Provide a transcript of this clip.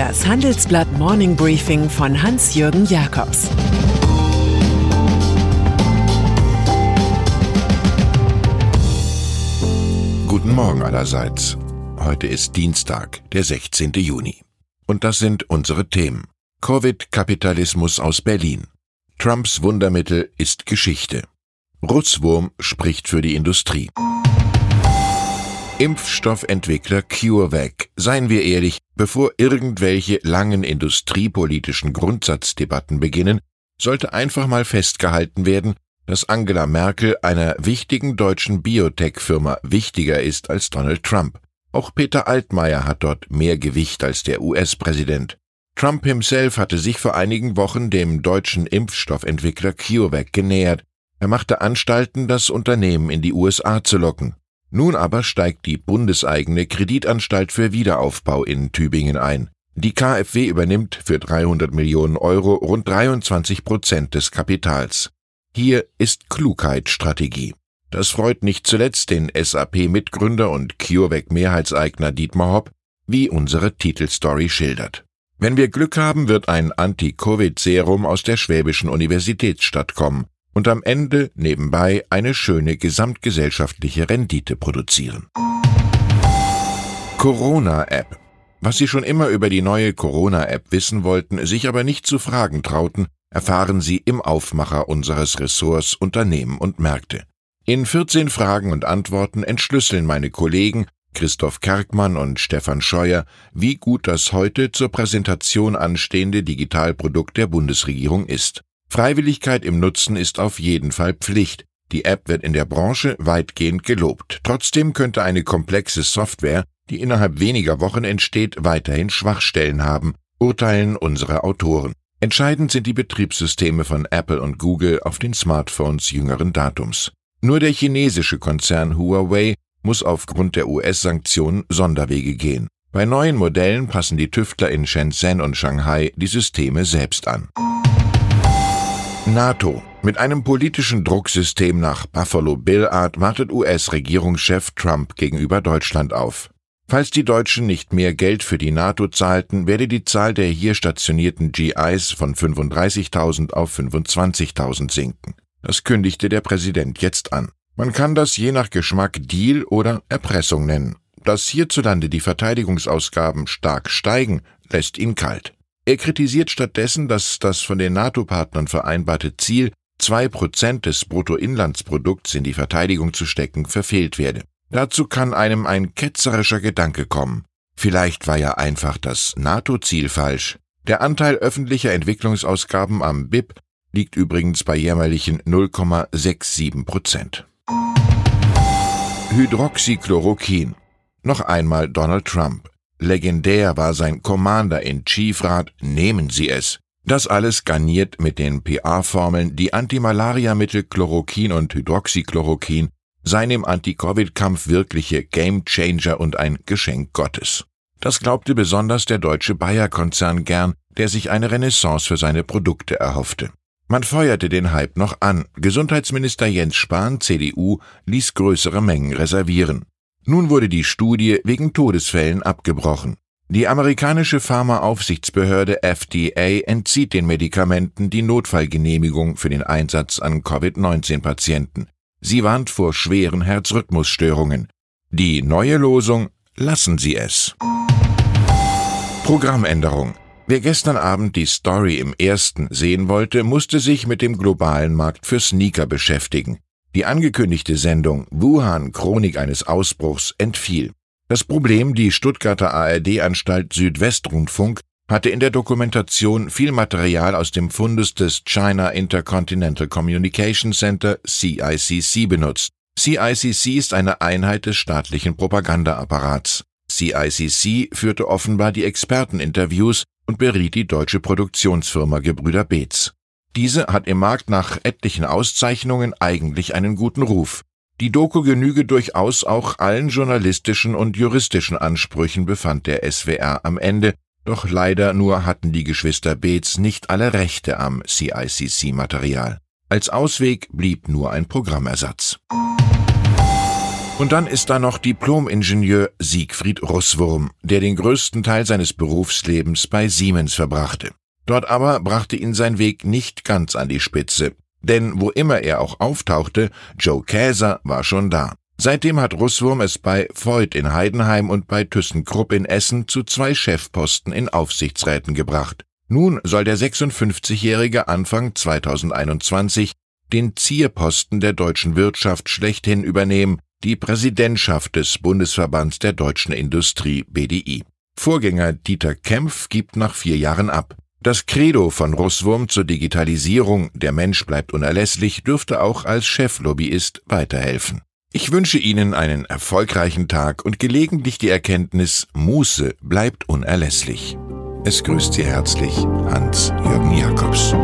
Das Handelsblatt Morning Briefing von Hans-Jürgen Jakobs Guten Morgen allerseits. Heute ist Dienstag, der 16. Juni. Und das sind unsere Themen. Covid-Kapitalismus aus Berlin. Trumps Wundermittel ist Geschichte. Rutzwurm spricht für die Industrie. Impfstoffentwickler CureVac. Seien wir ehrlich, bevor irgendwelche langen industriepolitischen Grundsatzdebatten beginnen, sollte einfach mal festgehalten werden, dass Angela Merkel einer wichtigen deutschen Biotech-Firma wichtiger ist als Donald Trump. Auch Peter Altmaier hat dort mehr Gewicht als der US-Präsident. Trump himself hatte sich vor einigen Wochen dem deutschen Impfstoffentwickler CureVac genähert. Er machte Anstalten, das Unternehmen in die USA zu locken. Nun aber steigt die bundeseigene Kreditanstalt für Wiederaufbau in Tübingen ein. Die KfW übernimmt für 300 Millionen Euro rund 23 Prozent des Kapitals. Hier ist Klugheit Strategie. Das freut nicht zuletzt den SAP-Mitgründer und CureVac-Mehrheitseigner Dietmar Hopp, wie unsere Titelstory schildert. Wenn wir Glück haben, wird ein Anti-Covid-Serum aus der Schwäbischen Universitätsstadt kommen und am Ende nebenbei eine schöne gesamtgesellschaftliche Rendite produzieren. Corona-App. Was Sie schon immer über die neue Corona-App wissen wollten, sich aber nicht zu fragen trauten, erfahren Sie im Aufmacher unseres Ressorts Unternehmen und Märkte. In 14 Fragen und Antworten entschlüsseln meine Kollegen Christoph Kerkmann und Stefan Scheuer, wie gut das heute zur Präsentation anstehende Digitalprodukt der Bundesregierung ist. Freiwilligkeit im Nutzen ist auf jeden Fall Pflicht. Die App wird in der Branche weitgehend gelobt. Trotzdem könnte eine komplexe Software, die innerhalb weniger Wochen entsteht, weiterhin Schwachstellen haben, urteilen unsere Autoren. Entscheidend sind die Betriebssysteme von Apple und Google auf den Smartphones jüngeren Datums. Nur der chinesische Konzern Huawei muss aufgrund der US-Sanktionen Sonderwege gehen. Bei neuen Modellen passen die Tüftler in Shenzhen und Shanghai die Systeme selbst an. NATO. Mit einem politischen Drucksystem nach Buffalo Bill Art wartet US-Regierungschef Trump gegenüber Deutschland auf. Falls die Deutschen nicht mehr Geld für die NATO zahlten, werde die Zahl der hier stationierten GIs von 35.000 auf 25.000 sinken. Das kündigte der Präsident jetzt an. Man kann das je nach Geschmack Deal oder Erpressung nennen. Dass hierzulande die Verteidigungsausgaben stark steigen, lässt ihn kalt. Er kritisiert stattdessen, dass das von den NATO-Partnern vereinbarte Ziel, zwei Prozent des Bruttoinlandsprodukts in die Verteidigung zu stecken, verfehlt werde. Dazu kann einem ein ketzerischer Gedanke kommen. Vielleicht war ja einfach das NATO-Ziel falsch. Der Anteil öffentlicher Entwicklungsausgaben am BIP liegt übrigens bei jämmerlichen 0,67 Prozent. Hydroxychloroquin. Noch einmal Donald Trump. Legendär war sein Commander-in-Chief-Rat, nehmen Sie es. Das alles garniert mit den PA-Formeln, die Antimalariamittel Chloroquin und Hydroxychloroquin seien im Anti-Covid-Kampf wirkliche Game-Changer und ein Geschenk Gottes. Das glaubte besonders der deutsche Bayer-Konzern gern, der sich eine Renaissance für seine Produkte erhoffte. Man feuerte den Hype noch an. Gesundheitsminister Jens Spahn, CDU, ließ größere Mengen reservieren. Nun wurde die Studie wegen Todesfällen abgebrochen. Die amerikanische Pharmaaufsichtsbehörde FDA entzieht den Medikamenten die Notfallgenehmigung für den Einsatz an Covid-19-Patienten. Sie warnt vor schweren Herzrhythmusstörungen. Die neue Losung Lassen Sie es. Programmänderung. Wer gestern Abend die Story im ersten sehen wollte, musste sich mit dem globalen Markt für Sneaker beschäftigen. Die angekündigte Sendung Wuhan Chronik eines Ausbruchs entfiel. Das Problem, die Stuttgarter ARD-Anstalt Südwestrundfunk hatte in der Dokumentation viel Material aus dem Fundus des China Intercontinental Communication Center CICC benutzt. CICC ist eine Einheit des staatlichen Propagandaapparats. CICC führte offenbar die Experteninterviews und beriet die deutsche Produktionsfirma Gebrüder Beetz. Diese hat im Markt nach etlichen Auszeichnungen eigentlich einen guten Ruf. Die Doku genüge durchaus auch allen journalistischen und juristischen Ansprüchen, befand der SWR am Ende, doch leider nur hatten die Geschwister Beetz nicht alle Rechte am CICC-Material. Als Ausweg blieb nur ein Programmersatz. Und dann ist da noch Diplom-Ingenieur Siegfried Russwurm, der den größten Teil seines Berufslebens bei Siemens verbrachte. Dort aber brachte ihn sein Weg nicht ganz an die Spitze. Denn wo immer er auch auftauchte, Joe Käser war schon da. Seitdem hat Russwurm es bei Voigt in Heidenheim und bei ThyssenKrupp in Essen zu zwei Chefposten in Aufsichtsräten gebracht. Nun soll der 56-Jährige Anfang 2021 den Zierposten der deutschen Wirtschaft schlechthin übernehmen, die Präsidentschaft des Bundesverbands der deutschen Industrie BDI. Vorgänger Dieter Kempf gibt nach vier Jahren ab. Das Credo von Russwurm zur Digitalisierung, der Mensch bleibt unerlässlich, dürfte auch als Cheflobbyist weiterhelfen. Ich wünsche Ihnen einen erfolgreichen Tag und gelegentlich die Erkenntnis, Muße bleibt unerlässlich. Es grüßt Sie herzlich Hans-Jürgen Jakobs.